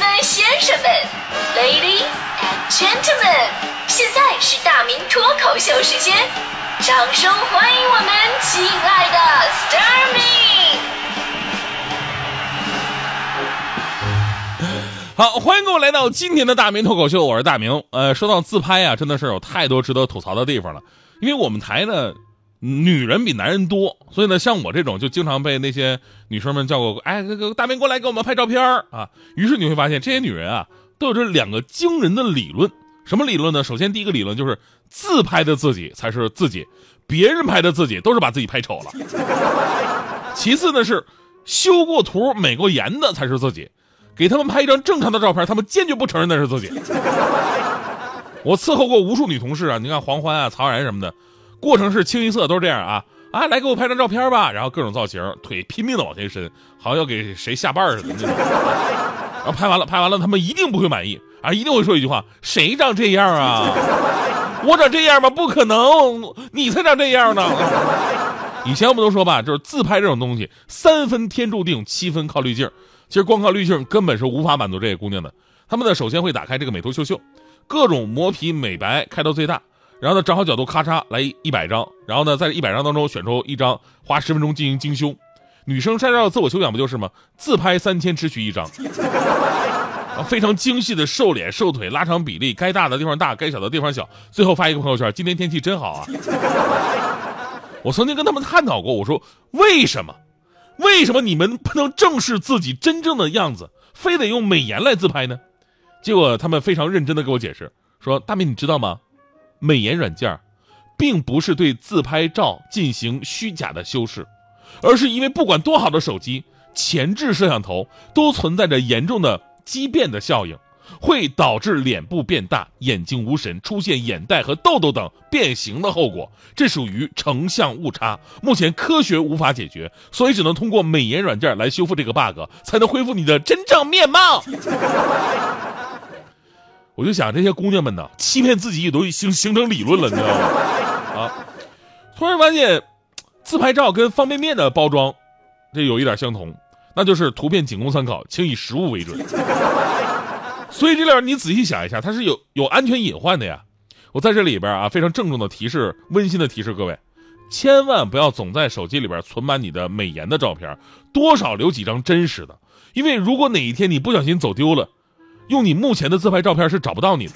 们、先生们，Ladies and Gentlemen，现在是大明脱口秀时间，掌声欢迎我们亲爱的 s t a r m y 好，欢迎各位来到今天的大明脱口秀，我是大明。呃，说到自拍啊，真的是有太多值得吐槽的地方了。因为我们台呢，女人比男人多，所以呢，像我这种就经常被那些女生们叫过，哎，这个大明过来给我们拍照片啊。于是你会发现，这些女人啊，都有这两个惊人的理论。什么理论呢？首先，第一个理论就是自拍的自己才是自己，别人拍的自己都是把自己拍丑了。其次呢是修过图、美过颜的才是自己。给他们拍一张正常的照片，他们坚决不承认那是自己。我伺候过无数女同事啊，你看黄欢啊、曹然什么的，过程是清一色都是这样啊啊，来给我拍张照片吧，然后各种造型，腿拼命的往前伸，好像要给谁下绊似的。然后拍完了，拍完了，他们一定不会满意啊，一定会说一句话：谁长这样啊？我长这样吗？不可能，你才长这样呢。以前我们都说吧，就是自拍这种东西，三分天注定，七分靠滤镜。其实光靠滤镜根本是无法满足这些姑娘的。她们呢，首先会打开这个美图秀秀，各种磨皮美白开到最大，然后呢找好角度，咔嚓来一百张，然后呢在一百张当中选出一张，花十分钟进行精修。女生晒照自我修养不就是吗？自拍三千只取一张，啊，非常精细的瘦脸、瘦腿、拉长比例，该大的地方大，该小的地方小，最后发一个朋友圈：今天天气真好啊！我曾经跟他们探讨过，我说为什么？为什么你们不能正视自己真正的样子，非得用美颜来自拍呢？结果他们非常认真的给我解释说：“大明，你知道吗？美颜软件，并不是对自拍照进行虚假的修饰，而是因为不管多好的手机，前置摄像头都存在着严重的畸变的效应。”会导致脸部变大、眼睛无神、出现眼袋和痘痘等变形的后果，这属于成像误差，目前科学无法解决，所以只能通过美颜软件来修复这个 bug，才能恢复你的真正面貌。我就想这些姑娘们呢，欺骗自己也都形形成理论了，你知道吗？啊，突然发现，自拍照跟方便面的包装，这有一点相同，那就是图片仅供参考，请以实物为准。所以这里你仔细想一下，它是有有安全隐患的呀。我在这里边啊，非常郑重的提示，温馨的提示各位，千万不要总在手机里边存满你的美颜的照片，多少留几张真实的。因为如果哪一天你不小心走丢了，用你目前的自拍照片是找不到你的。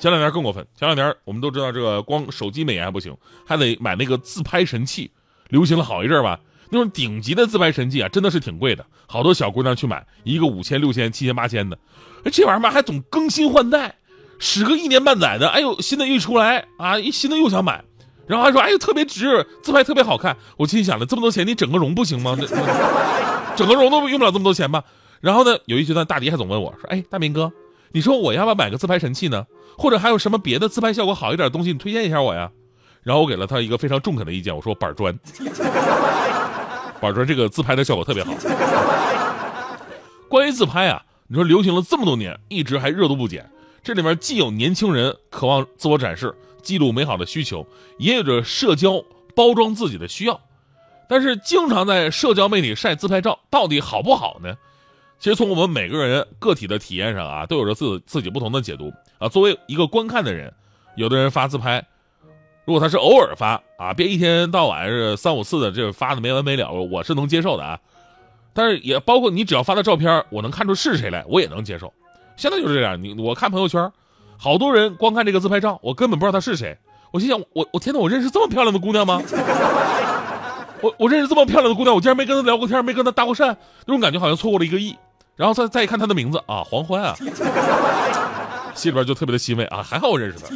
前两年更过分，前两年我们都知道这个光手机美颜还不行，还得买那个自拍神器，流行了好一阵吧。那种顶级的自拍神器啊，真的是挺贵的，好多小姑娘去买，一个五千、六千、七千、八千的，哎，这玩意儿嘛还总更新换代，使个一年半载的，哎呦，新的一出来啊，一新的又想买，然后还说哎呦特别值，自拍特别好看，我心想了，这么多钱你整个容不行吗？这整个容都用不了这么多钱吧？然后呢，有一阶段大迪还总问我说，哎，大明哥，你说我要不要买个自拍神器呢？或者还有什么别的自拍效果好一点的东西，你推荐一下我呀？然后我给了他一个非常中肯的意见，我说板砖。板砖这个自拍的效果特别好。关于自拍啊，你说流行了这么多年，一直还热度不减。这里面既有年轻人渴望自我展示、记录美好的需求，也有着社交包装自己的需要。但是，经常在社交媒体晒自拍照，到底好不好呢？其实，从我们每个人个体的体验上啊，都有着自自己不同的解读啊。作为一个观看的人，有的人发自拍。如果他是偶尔发啊，别一天到晚是三五次的这发的没完没了，我是能接受的啊。但是也包括你只要发的照片，我能看出是谁来，我也能接受。现在就是这样，你我看朋友圈，好多人光看这个自拍照，我根本不知道他是谁。我心想，我我天哪，我认识这么漂亮的姑娘吗？我我认识这么漂亮的姑娘，我竟然没跟她聊过天，没跟她搭过讪，那种感觉好像错过了一个亿。然后再再一看他的名字啊，黄欢啊，心里边就特别的欣慰啊，还好我认识他。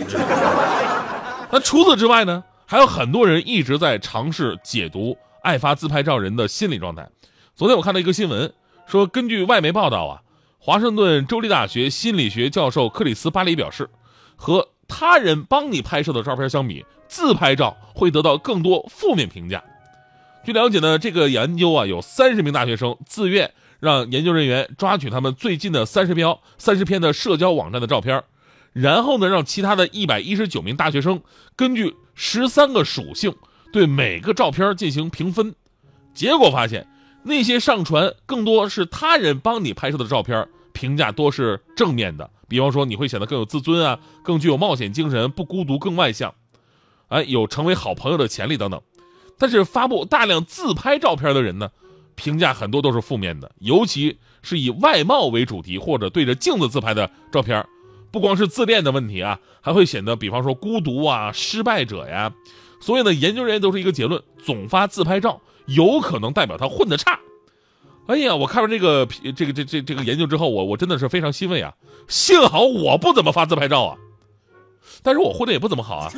那除此之外呢，还有很多人一直在尝试解读爱发自拍照人的心理状态。昨天我看到一个新闻，说根据外媒报道啊，华盛顿州立大学心理学教授克里斯巴里表示，和他人帮你拍摄的照片相比，自拍照会得到更多负面评价。据了解呢，这个研究啊，有三十名大学生自愿让研究人员抓取他们最近的三十标三十篇的社交网站的照片。然后呢，让其他的一百一十九名大学生根据十三个属性对每个照片进行评分，结果发现那些上传更多是他人帮你拍摄的照片，评价多是正面的。比方说，你会显得更有自尊啊，更具有冒险精神，不孤独，更外向，哎，有成为好朋友的潜力等等。但是发布大量自拍照片的人呢，评价很多都是负面的，尤其是以外貌为主题或者对着镜子自拍的照片，不光是自恋的问题啊，还会显得比方说孤独啊、失败者呀。所以呢，研究人员都是一个结论：总发自拍照，有可能代表他混得差。哎呀，我看完这个这个这这这个研究之后，我我真的是非常欣慰啊！幸好我不怎么发自拍照啊，但是我混的也不怎么好啊。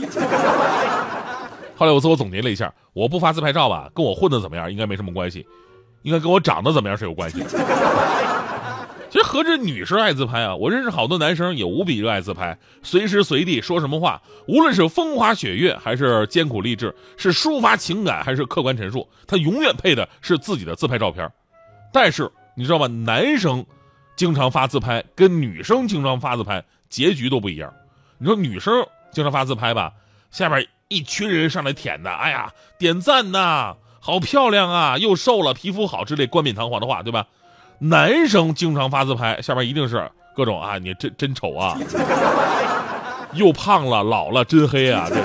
后来我自我总结了一下，我不发自拍照吧，跟我混的怎么样应该没什么关系，应该跟我长得怎么样是有关系的。其实何止女生爱自拍啊，我认识好多男生也无比热爱自拍，随时随地说什么话，无论是风花雪月还是艰苦励志，是抒发情感还是客观陈述，他永远配的是自己的自拍照片。但是你知道吗？男生经常发自拍，跟女生经常发自拍，结局都不一样。你说女生经常发自拍吧，下边一群人上来舔的，哎呀，点赞呐，好漂亮啊，又瘦了，皮肤好之类冠冕堂皇的话，对吧？男生经常发自拍，下边一定是各种啊，你真真丑啊，又胖了，老了，真黑啊，这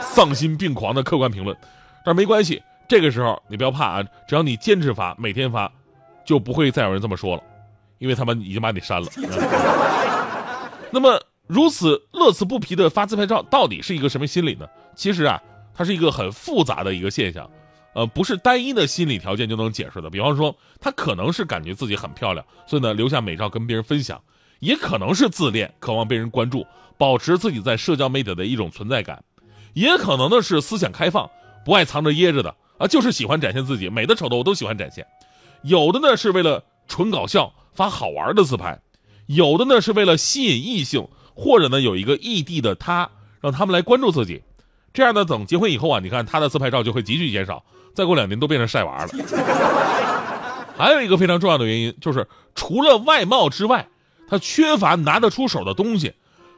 丧心病狂的客观评论。但是没关系。这个时候你不要怕啊，只要你坚持发，每天发，就不会再有人这么说了，因为他们已经把你删了。那么如此乐此不疲的发自拍照，到底是一个什么心理呢？其实啊，它是一个很复杂的一个现象，呃，不是单一的心理条件就能解释的。比方说，他可能是感觉自己很漂亮，所以呢留下美照跟别人分享；也可能是自恋，渴望被人关注，保持自己在社交媒体的一种存在感；也可能呢是思想开放，不爱藏着掖着的。啊，就是喜欢展现自己，美的丑的我都喜欢展现。有的呢是为了纯搞笑发好玩的自拍，有的呢是为了吸引异性，或者呢有一个异地的他，让他们来关注自己。这样呢，等结婚以后啊，你看他的自拍照就会急剧减少，再过两年都变成晒娃了。还有一个非常重要的原因就是，除了外貌之外，他缺乏拿得出手的东西。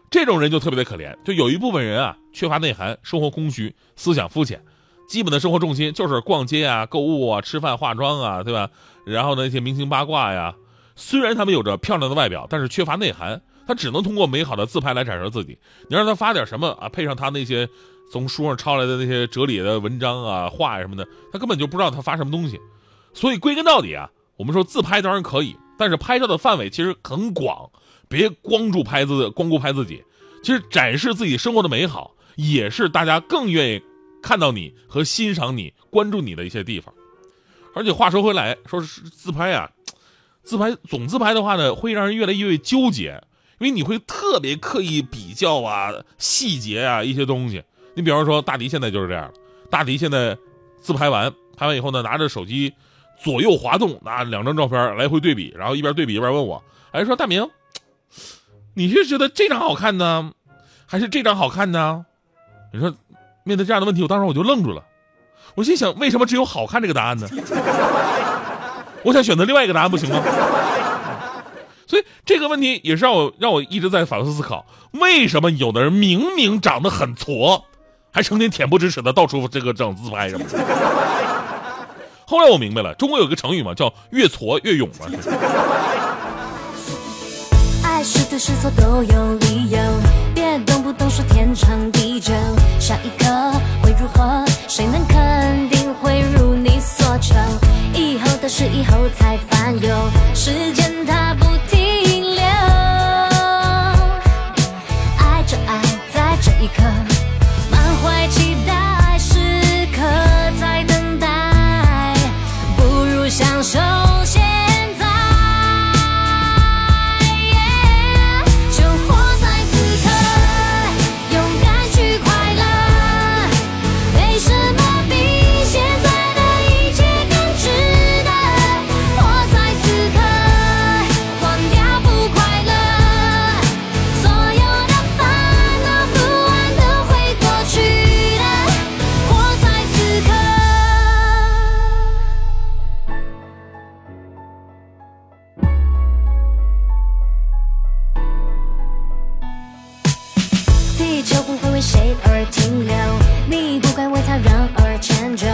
这种人就特别的可怜，就有一部分人啊，缺乏内涵，生活空虚，思想肤浅。基本的生活重心就是逛街啊、购物啊、吃饭、化妆啊，对吧？然后呢，一些明星八卦呀。虽然他们有着漂亮的外表，但是缺乏内涵，他只能通过美好的自拍来展示自己。你让他发点什么啊，配上他那些从书上抄来的那些哲理的文章啊、话呀什么的，他根本就不知道他发什么东西。所以归根到底啊，我们说自拍当然可以，但是拍照的范围其实很广，别光注拍自光顾拍自己。其实展示自己生活的美好，也是大家更愿意。看到你和欣赏你、关注你的一些地方，而且话说回来，说是自拍啊，自拍总自拍的话呢，会让人越来越纠结，因为你会特别刻意比较啊、细节啊一些东西。你比方说，大迪现在就是这样，大迪现在自拍完，拍完以后呢，拿着手机左右滑动，拿两张照片来回对比，然后一边对比一边问我，哎，说大明，你是觉得这张好看呢，还是这张好看呢？你说。面对这样的问题，我当时我就愣住了。我心想，为什么只有好看这个答案呢？我想选择另外一个答案，不行吗？所以这个问题也是让我让我一直在反复思考：为什么有的人明明长得很矬，还成天恬不知耻的到处这个整自拍什么的？后来我明白了，中国有个成语嘛，叫“越挫越勇”嘛。爱是对是错都有理由，别动不动说天长地久。下一刻会如何？谁能肯定会如你所求？以后的事以后才烦忧，时间它不停留。爱就爱在这一刻，地球不会为谁而停留你不该为他人而迁就